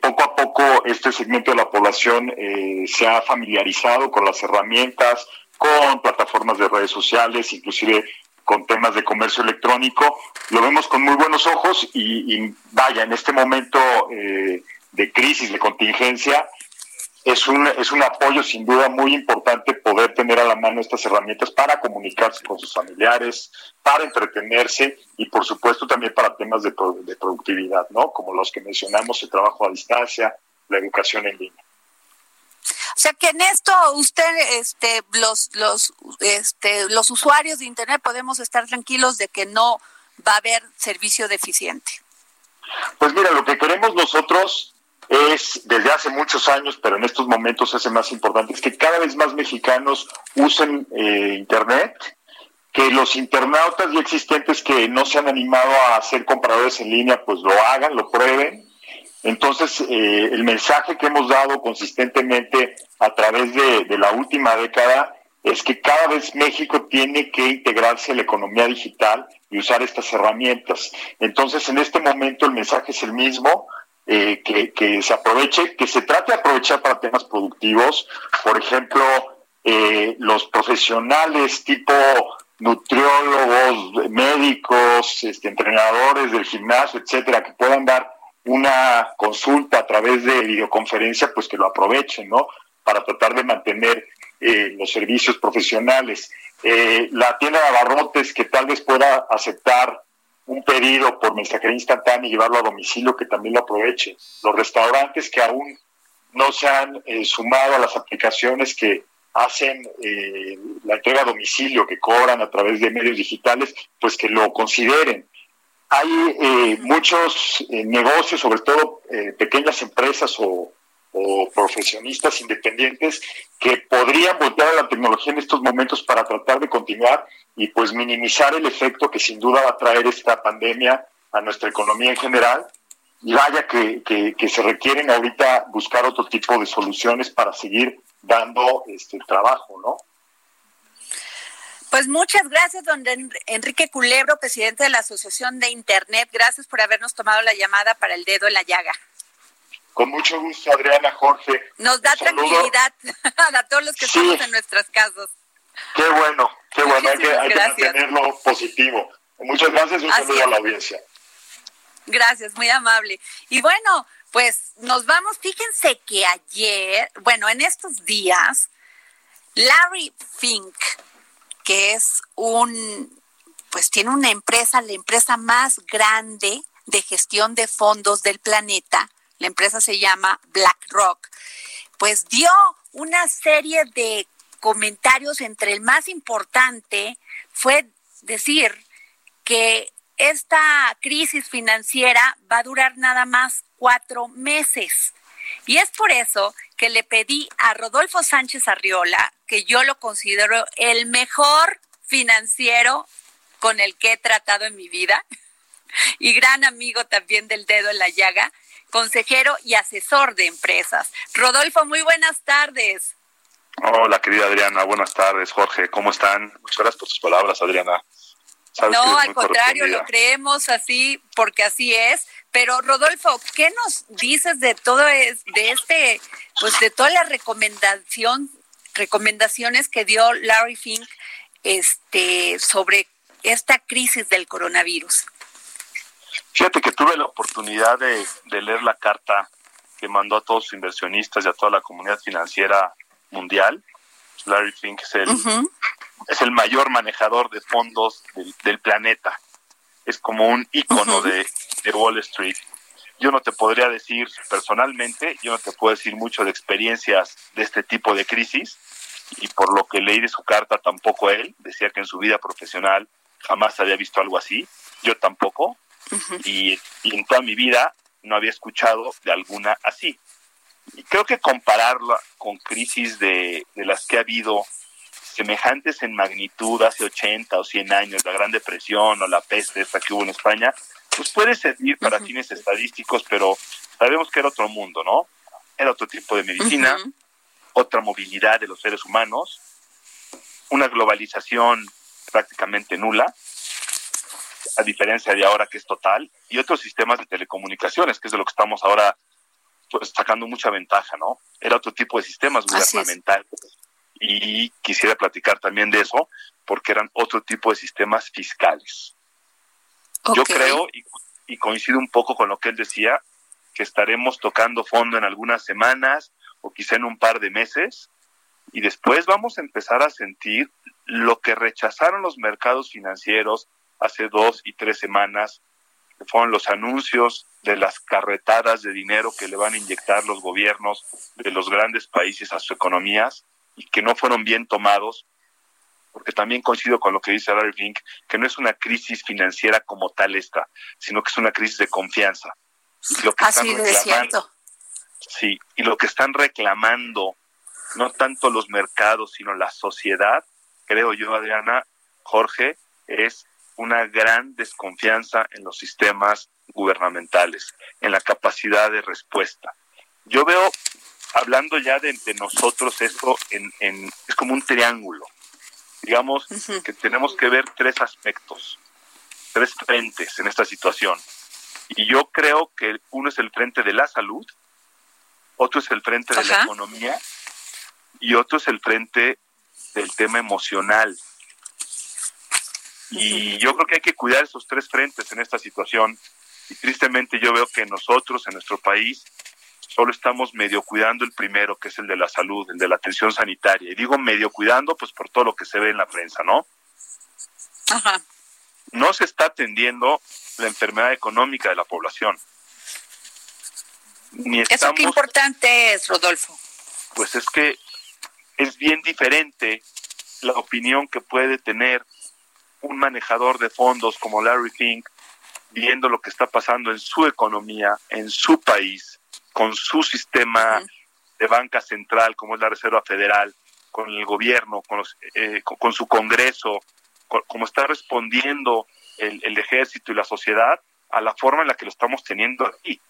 poco a poco este segmento de la población se ha familiarizado con las herramientas, con plataformas de redes sociales, inclusive con temas de comercio electrónico. Lo vemos con muy buenos ojos y, vaya, en este momento de crisis, de contingencia, es un, es un apoyo sin duda muy importante poder tener a la mano estas herramientas para comunicarse con sus familiares, para entretenerse y por supuesto también para temas de productividad, ¿no? Como los que mencionamos, el trabajo a distancia, la educación en línea. O sea que en esto usted, este, los, los, este, los usuarios de Internet podemos estar tranquilos de que no va a haber servicio deficiente. Pues mira, lo que queremos nosotros es desde hace muchos años, pero en estos momentos es más importante, es que cada vez más mexicanos usen eh, Internet, que los internautas ya existentes que no se han animado a ser compradores en línea, pues lo hagan, lo prueben. Entonces, eh, el mensaje que hemos dado consistentemente a través de, la última década es que cada vez México tiene que integrarse a la economía digital y usar estas herramientas. Entonces, en este momento el mensaje es el mismo, eh, que, se aproveche, que se trate de aprovechar para temas productivos. Por ejemplo, eh, los profesionales tipo nutriólogos, médicos, este, entrenadores del gimnasio, etcétera, que puedan dar una consulta a través de videoconferencia, pues que lo aprovechen, ¿no? Para tratar de mantener eh, los servicios profesionales. Eh, la tienda de abarrotes que tal vez pueda aceptar un pedido por mensajería instantánea y llevarlo a domicilio, que también lo aprovechen. Los restaurantes que aún no se han eh, sumado a las aplicaciones que hacen eh, la entrega a domicilio, que cobran a través de medios digitales, pues que lo consideren. Hay eh, muchos negocios, sobre todo pequeñas empresas o, o profesionistas independientes que podrían voltear a la tecnología en estos momentos para tratar de continuar y pues minimizar el efecto que sin duda va a traer esta pandemia a nuestra economía en general. Y vaya que, que, se requieren ahorita buscar otro tipo de soluciones para seguir dando este trabajo, ¿no? Pues muchas gracias, don Enrique Culebro, presidente de la Asociación de Internet. Gracias por habernos tomado la llamada para el dedo en la llaga. Con mucho gusto, Adriana, Jorge. Nos da tranquilidad (laughs) a todos los que estamos en nuestras casas. Qué bueno, qué bueno, hay que, hay que, mantenerlo positivo. Muchas gracias, un saludo a la audiencia. Gracias, muy amable. Y bueno, pues nos vamos, fíjense que ayer, bueno, en estos días, Larry Fink, que es un, pues tiene una empresa, la empresa más grande de gestión de fondos del planeta, la empresa se llama BlackRock, pues dio una serie de comentarios entre el más importante fue decir que esta crisis financiera va a durar nada más cuatro meses. Y es por eso que le pedí a Rodolfo Sánchez Arriola, que yo lo considero el mejor financiero con el que he tratado en mi vida (laughs) y gran amigo también del dedo en la llaga, consejero y asesor de empresas. Rodolfo, muy buenas tardes. Hola, querida Adriana, buenas tardes, Jorge, ¿cómo están? Muchas gracias por sus palabras, Adriana. no, al contrario, lo creemos así porque así es. Pero Rodolfo, ¿qué nos dices de todo es, de este, pues de toda la recomendación, recomendaciones que dio Larry Fink, este, sobre esta crisis del coronavirus? Fíjate que tuve la oportunidad de, leer la carta que mandó a todos sus inversionistas y a toda la comunidad financiera mundial. Larry Fink es el, es el mayor manejador de fondos del, planeta. Es como un ícono de, de Wall Street. Yo no te podría decir personalmente, yo no te puedo decir mucho de experiencias de este tipo de crisis y por lo que leí de su carta tampoco él, decía que en su vida profesional jamás había visto algo así, yo tampoco, y, en toda mi vida no había escuchado de alguna así. Y creo que compararla con crisis de, las que ha habido semejantes en magnitud hace 80 o 100 años, la Gran Depresión o la peste esta que hubo en España, pues puede servir para fines estadísticos, pero sabemos que era otro mundo, ¿no? Era otro tipo de medicina, otra movilidad de los seres humanos, una globalización prácticamente nula, a diferencia de ahora que es total, y otros sistemas de telecomunicaciones, que es de lo que estamos ahora pues, sacando mucha ventaja, ¿no? Era otro tipo de sistemas gubernamentales. Y quisiera platicar también de eso, porque eran otro tipo de sistemas fiscales. Yo creo, y, y coincido un poco con lo que él decía, que estaremos tocando fondo en algunas semanas o quizá en un par de meses, y después vamos a empezar a sentir lo que rechazaron los mercados financieros, hace dos y tres semanas, que fueron los anuncios de las carretadas de dinero que le van a inyectar los gobiernos de los grandes países a sus economías y que no fueron bien tomados, porque también coincido con lo que dice Larry Fink, que no es una crisis financiera como tal esta, sino que es una crisis de confianza. lo que Así es cierto. Sí, y lo que están reclamando, no tanto los mercados, sino la sociedad, creo yo, Adriana, Jorge, es una gran desconfianza en los sistemas gubernamentales, en la capacidad de respuesta. Yo veo, hablando ya de, nosotros, esto en, es como un triángulo. Digamos que tenemos que ver tres aspectos, tres frentes en esta situación. Y yo creo que uno es el frente de la salud, otro es el frente de la economía y otro es el frente del tema emocional. Y yo creo que hay que cuidar esos tres frentes en esta situación. Y tristemente yo veo que nosotros en nuestro país solo estamos medio cuidando el primero, que es el de la salud, el de la atención sanitaria. Y digo medio cuidando, pues por todo lo que se ve en la prensa, ¿no? Ajá. No se está atendiendo la enfermedad económica de la población. Ni Eso estamos, qué importante es, Rodolfo. pues es que es bien diferente la opinión que puede tener un manejador de fondos como Larry Fink, viendo lo que está pasando en su economía, en su país, con su sistema de banca central, como es la Reserva Federal, con el gobierno, con, los, eh, con, con su Congreso, con- como está respondiendo el, el ejército y la sociedad a la forma en la que lo estamos teniendo aquí.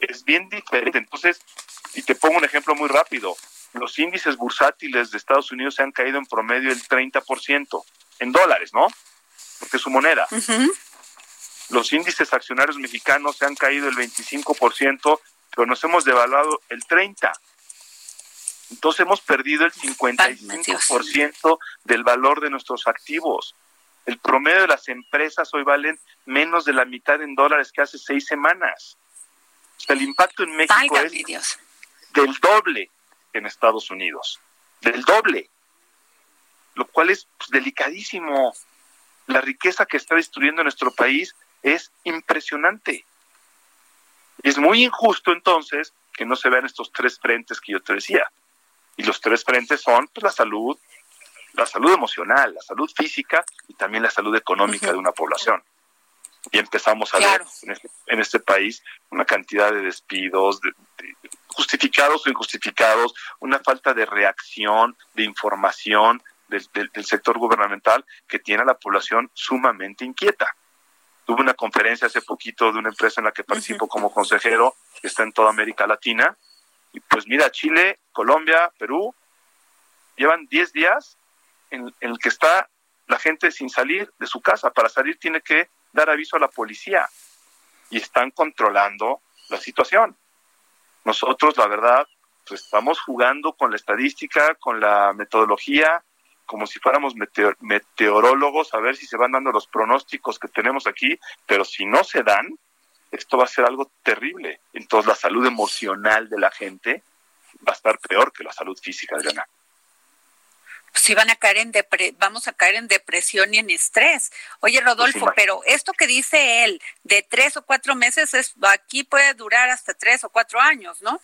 Es bien diferente. Entonces, y te pongo un ejemplo muy rápido. Los índices bursátiles de Estados Unidos se han caído en promedio el 30%, en dólares, ¿no? Porque es su moneda. Los índices accionarios mexicanos se han caído el 25%, pero nos hemos devaluado el 30%. Entonces hemos perdido el 55% del valor de nuestros activos. El promedio de las empresas hoy valen menos de la mitad en dólares que hace seis semanas. O sea, el impacto en México Válgame es Dios. del doble que en Estados Unidos. Del doble. Lo cual es pues, delicadísimo. La riqueza que está destruyendo nuestro país es impresionante. Es muy injusto entonces que no se vean estos tres frentes que yo te decía. Y los tres frentes son pues, la salud, la salud emocional, la salud física y también la salud económica de una población. Y empezamos a Claro. ver en este, en este país una cantidad de despidos, de- de- justificados o injustificados, una falta de reacción, de información del, del- del sector gubernamental que tiene a la población sumamente inquieta. Tuve una conferencia hace poquito de una empresa en la que participo como consejero, que está en toda América Latina, y pues mira, Chile, Colombia, Perú, llevan 10 días en, en el que está la gente sin salir de su casa. Para salir tiene que dar aviso a la policía y están controlando la situación. Nosotros, la verdad, pues estamos jugando con la estadística, con la metodología, como si fuéramos meteo- meteorólogos, a ver si se van dando los pronósticos que tenemos aquí, pero si no se dan, esto va a ser algo terrible. Entonces la salud emocional de la gente va a estar peor que la salud física, Adriana. si van a caer en depre vamos a caer en depresión y en estrés. Oye, Rodolfo, Pues, pero esto que dice él de tres o cuatro meses es aquí puede durar hasta tres o cuatro años, ¿no?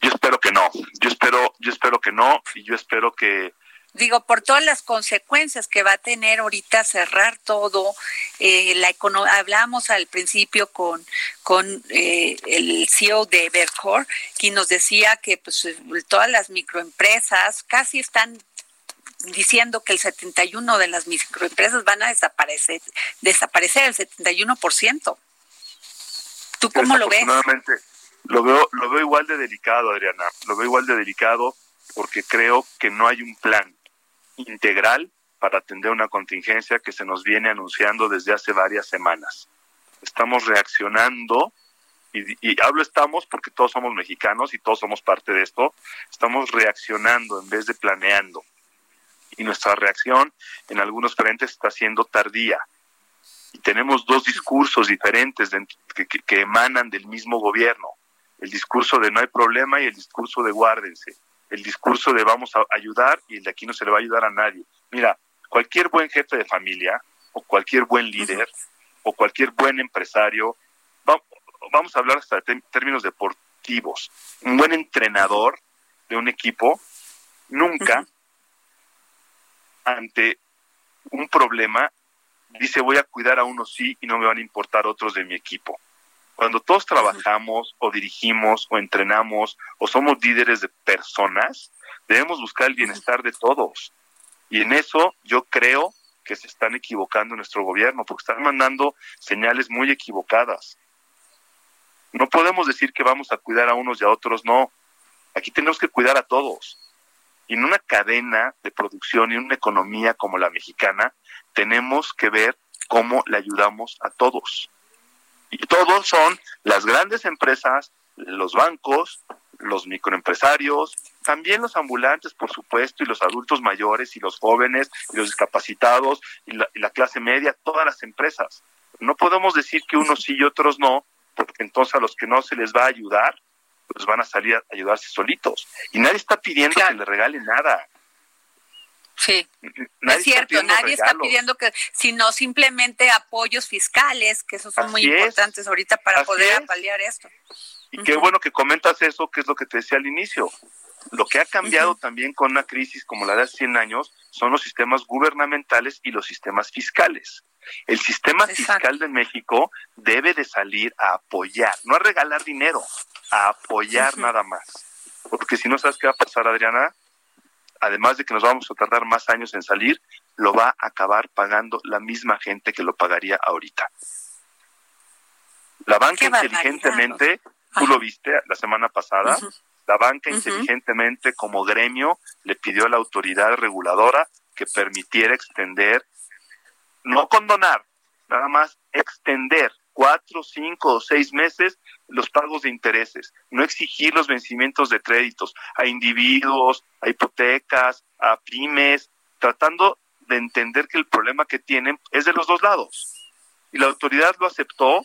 Yo espero que no, yo espero, yo espero que no, y yo espero que Digo, por todas las consecuencias que va a tener ahorita cerrar todo, eh, la econo- hablamos al principio con, con eh, el CEO de Evercore, quien nos decía que pues, todas las microempresas casi están diciendo que el 71 de las microempresas van a desaparecer, desaparecer el 71%. ¿Tú cómo lo ves? Lo veo, lo veo igual de delicado, Adriana. Lo veo igual de delicado porque creo que no hay un plan integral para atender una contingencia que se nos viene anunciando desde hace varias semanas. Estamos reaccionando, y, hablo estamos porque todos somos mexicanos y todos somos parte de esto, estamos reaccionando en vez de planeando. Y nuestra reacción en algunos frentes está siendo tardía y tenemos dos discursos diferentes que- que emanan del mismo gobierno. El discurso de no hay problema y el discurso de guárdense. El discurso de vamos a ayudar y el de aquí no se le va a ayudar a nadie. Mira, cualquier buen jefe de familia o cualquier buen líder o cualquier buen empresario, va- vamos a hablar hasta de términos deportivos. Un buen entrenador de un equipo nunca ante un problema dice voy a cuidar a unos sí y no me van a importar otros de mi equipo. Cuando todos trabajamos o dirigimos o entrenamos o somos líderes de personas, debemos buscar el bienestar de todos. Y en eso yo creo que se están equivocando en nuestro gobierno, porque están mandando señales muy equivocadas. No podemos decir que vamos a cuidar a unos y a otros, no. Aquí tenemos que cuidar a todos. Y en una cadena de producción y en una economía como la mexicana, tenemos que ver cómo le ayudamos a todos. Y todos son las grandes empresas, los bancos, los microempresarios, también los ambulantes, por supuesto, y los adultos mayores, y los jóvenes, y los discapacitados, y la, y la clase media, todas las empresas. No podemos decir que unos sí y otros no, porque entonces a los que no se les va a ayudar, pues van a salir a ayudarse solitos. Y nadie está pidiendo que le regale nada. Sí, es cierto, nadie está pidiendo que, sino simplemente apoyos fiscales, que esos son muy importantes ahorita para poder paliar esto. Y qué bueno que comentas eso, que es lo que te decía al inicio. Lo que ha cambiado también con una crisis como la de hace 100 años son los sistemas gubernamentales y los sistemas fiscales. El sistema fiscal de México debe de salir a apoyar, no a regalar dinero, a apoyar nada más. Porque si no sabes qué va a pasar, Adriana, además de que nos vamos a tardar más años en salir, lo va a acabar pagando la misma gente que lo pagaría ahorita. La banca inteligentemente, tú lo viste la semana pasada, la banca inteligentemente como gremio le pidió a la autoridad reguladora que permitiera extender, no condonar, nada más extender cuatro, cinco o seis meses los pagos de intereses, no exigir los vencimientos de créditos a individuos, a hipotecas, a pymes, tratando de entender que el problema que tienen es de los dos lados. Y la autoridad lo aceptó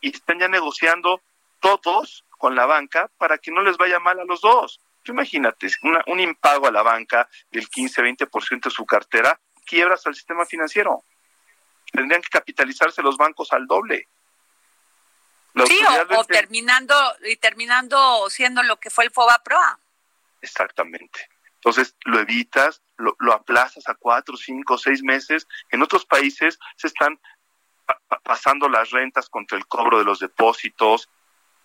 y están ya negociando todos con la banca para que no les vaya mal a los dos. imagínate, un impago a la banca del 15-20% de su cartera, quiebras al sistema financiero. Tendrían que capitalizarse los bancos al doble sí, o, terminando y terminando siendo lo que fue el FOBA Proa. Exactamente. Entonces lo evitas, lo, lo aplazas a cuatro, cinco, seis meses. En otros países se están pasando las rentas contra el cobro de los depósitos,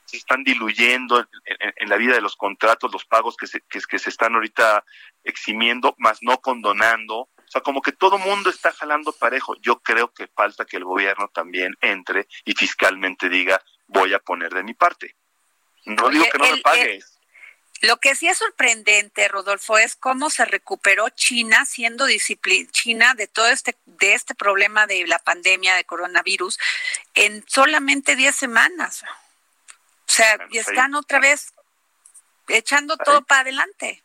se están diluyendo en, la vida de los contratos los pagos que se, que, que se están ahorita eximiendo, más no condonando. O sea, como que todo mundo está jalando parejo. Yo creo que falta que el gobierno también entre y fiscalmente diga, voy a poner de mi parte. No digo que no me pagues. lo que sí es sorprendente, Rodolfo, es cómo se recuperó China siendo disciplina China de todo este de este problema de la pandemia de coronavirus en solamente 10 semanas. O sea, y pues están otra vez echando todo para adelante.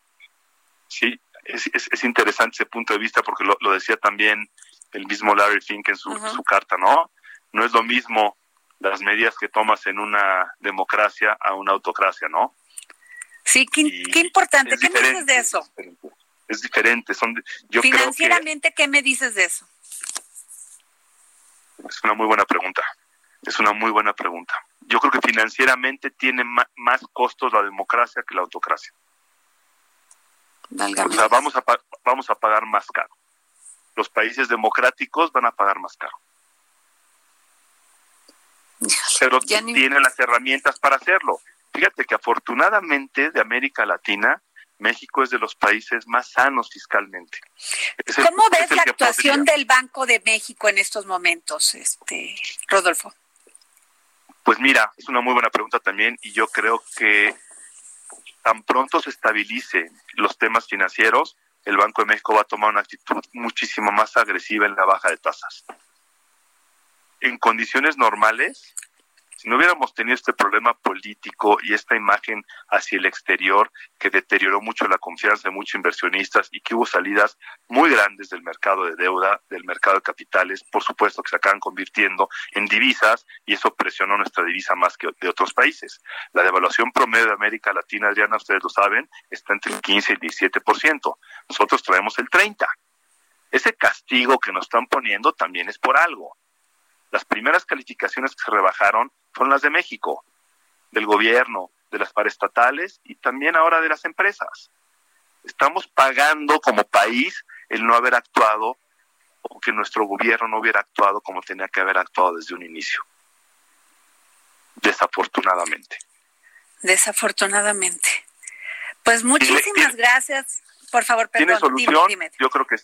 Sí, es, es, interesante ese punto de vista porque lo, decía también el mismo Larry Fink en su, su carta, ¿no? No es lo mismo las medidas que tomas en una democracia a una autocracia, ¿no? Sí, qué, importante. ¿Qué me dices de eso? Es diferente. Son, yo Financieramente, ¿qué me dices de eso? Es una muy buena pregunta. Es una muy buena pregunta. Yo creo que financieramente tiene más costos la democracia que la autocracia. O sea, vamos a, vamos a pagar más caro. Los países democráticos van a pagar más caro pero tiene las herramientas para hacerlo. Fíjate que afortunadamente de América Latina, México es de los países más sanos fiscalmente. ¿Cómo ves la actuación del Banco de México en estos momentos, este Rodolfo? Pues mira, es una muy buena pregunta también y yo creo que tan pronto se estabilice los temas financieros, el Banco de México va a tomar una actitud muchísimo más agresiva en la baja de tasas. En condiciones normales, si no hubiéramos tenido este problema político y esta imagen hacia el exterior que deterioró mucho la confianza de muchos inversionistas y que hubo salidas muy grandes del mercado de deuda, del mercado de capitales, por supuesto que se acaban convirtiendo en divisas y eso presionó nuestra divisa más que de otros países. La devaluación promedio de América Latina, Adriana, ustedes lo saben, está entre el 15 y el 17%. Nosotros traemos el 30%. Ese castigo que nos están poniendo también es por algo las primeras calificaciones que se rebajaron fueron las de México, del gobierno, de las paraestatales y también ahora de las empresas. Estamos pagando como país el no haber actuado o que nuestro gobierno no hubiera actuado como tenía que haber actuado desde un inicio. Desafortunadamente. Desafortunadamente. Pues muchísimas gracias. Por favor, perdón. ¿Tiene solución? Yo creo que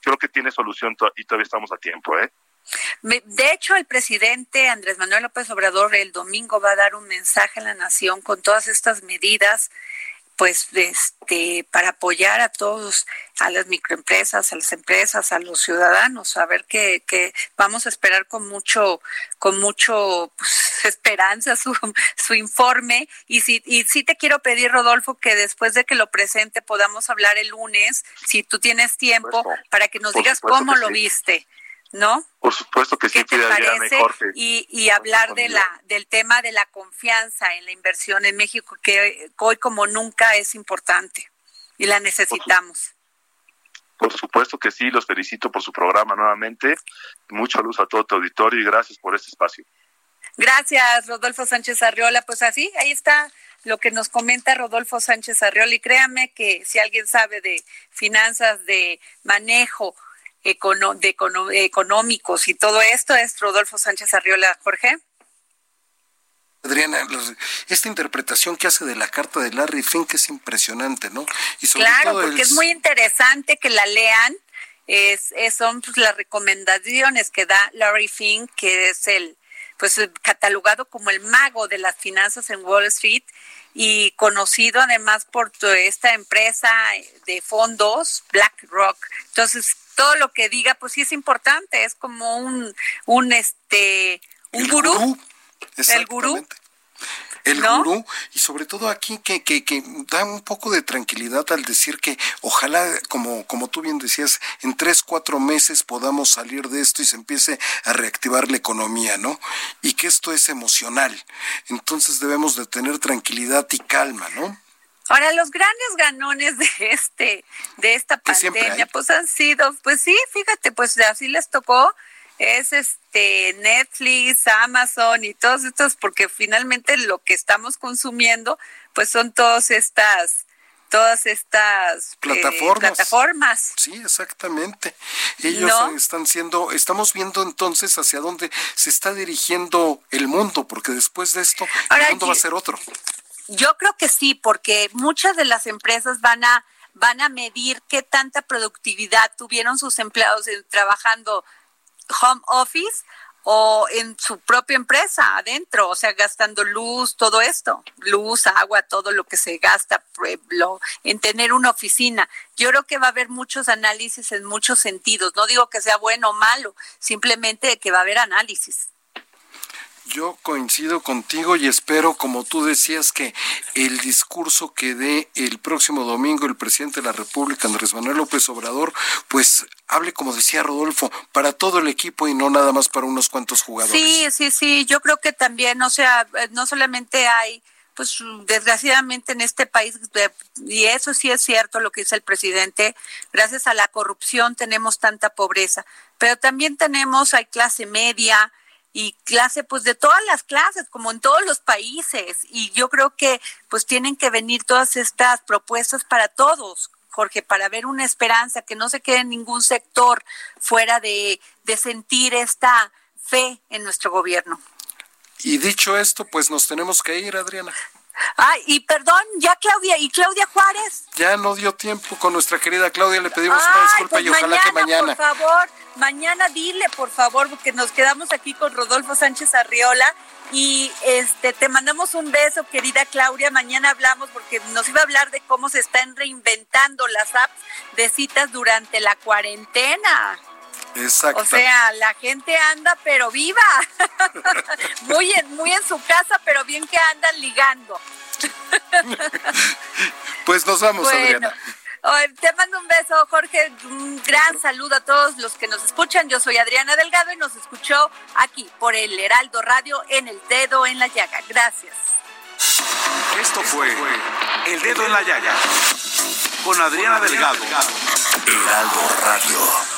creo que tiene solución y todavía estamos a tiempo, ¿eh? De hecho, el presidente Andrés Manuel López Obrador el domingo va a dar un mensaje a la nación con todas estas medidas pues este para apoyar a todos a las microempresas a las empresas a los ciudadanos a ver que, que vamos a esperar con mucho con mucho pues, (laughs) esperanza su, su informe. Y si y sí te quiero pedir Rodolfo que después de que lo presente podamos hablar el lunes si tú tienes tiempo para que nos digas cómo lo viste ¿no? Por supuesto que sí, ¿Qué te parece? y, y hablar de la, del tema de la confianza en la inversión en México, que hoy como nunca es importante y la necesitamos. Por supuesto que sí, los felicito por su programa nuevamente. Mucho luz a todo tu auditorio y gracias por este espacio. Gracias, Rodolfo Sánchez Arriola. Pues así, ahí está lo que nos comenta Rodolfo Sánchez Arriola. Y créame que si alguien sabe de finanzas, de manejo, de económicos y todo esto es Rodolfo Sánchez Arriola. Jorge. Adriana, esta interpretación que hace de la carta de Larry Fink es impresionante, ¿no? Y claro, porque es muy interesante que la lean. Es, son pues, las recomendaciones que da Larry Fink, que es el pues catalogado como el mago de las finanzas en Wall Street y conocido además por esta empresa de fondos BlackRock. Entonces, todo lo que diga, pues sí es importante, es como un, un este, un gurú, el gurú. El gurú, y sobre todo aquí que, que, que, da un poco de tranquilidad al decir que ojalá, como, como tú bien decías, en tres, cuatro meses podamos salir de esto y se empiece a reactivar la economía, ¿no? Y que esto es emocional. Entonces debemos de tener tranquilidad y calma, ¿no? Ahora, los grandes ganones de este, de esta pandemia, pues han sido, pues sí, fíjate, pues así les tocó, es este Netflix, Amazon y todos estos, porque finalmente lo que estamos consumiendo, pues son todas estas, todas estas eh, plataformas. plataformas. Sí, exactamente. Ellos están siendo, estamos viendo entonces hacia dónde se está dirigiendo el mundo, porque después de esto el mundo va a ser otro. Yo creo que sí, porque muchas de las empresas van a van a medir qué tanta productividad tuvieron sus empleados trabajando home office o en su propia empresa adentro, o sea, gastando luz, todo esto, luz, agua, todo lo que se gasta en tener una oficina. Yo creo que va a haber muchos análisis en muchos sentidos. No digo que sea bueno o malo, simplemente que va a haber análisis. Yo coincido contigo y espero, como tú decías, que el discurso que dé el próximo domingo el presidente de la República, Andrés Manuel López Obrador, pues hable, como decía Rodolfo, para todo el equipo y no nada más para unos cuantos jugadores. Sí, sí, sí, yo creo que también, o sea, no solamente hay pues desgraciadamente en este país, y eso sí es cierto lo que dice el presidente, gracias a la corrupción tenemos tanta pobreza, pero también tenemos, hay clase media, y clase pues de todas las clases como en todos los países. Y yo creo que pues tienen que venir todas estas propuestas para todos Jorge para ver una esperanza que no se quede en ningún sector fuera de, de sentir esta fe en nuestro gobierno. Y dicho esto pues nos tenemos que ir Adriana Ay, y perdón, ya Claudia, ¿y Claudia Juárez? Ya no dio tiempo con nuestra querida Claudia, le pedimos una disculpa pues y ojalá que mañana. Por favor, mañana dile, por favor, porque nos quedamos aquí con Rodolfo Sánchez Arriola y este te mandamos un beso, querida Claudia. Mañana hablamos porque nos iba a hablar de cómo se están reinventando las apps de citas durante la cuarentena. Exacto. O sea, la gente anda pero viva. (laughs) muy en muy en su casa, pero bien que andan ligando. (laughs) pues nos vamos, Adriana. Te mando un beso, Jorge. Un gran saludo a todos los que nos escuchan. Yo soy Adriana Delgado y nos escuchó aquí por el Heraldo Radio en el Dedo en la Llaga. Gracias. Esto fue El Dedo en la Llaga con Adriana Delgado. Heraldo Radio.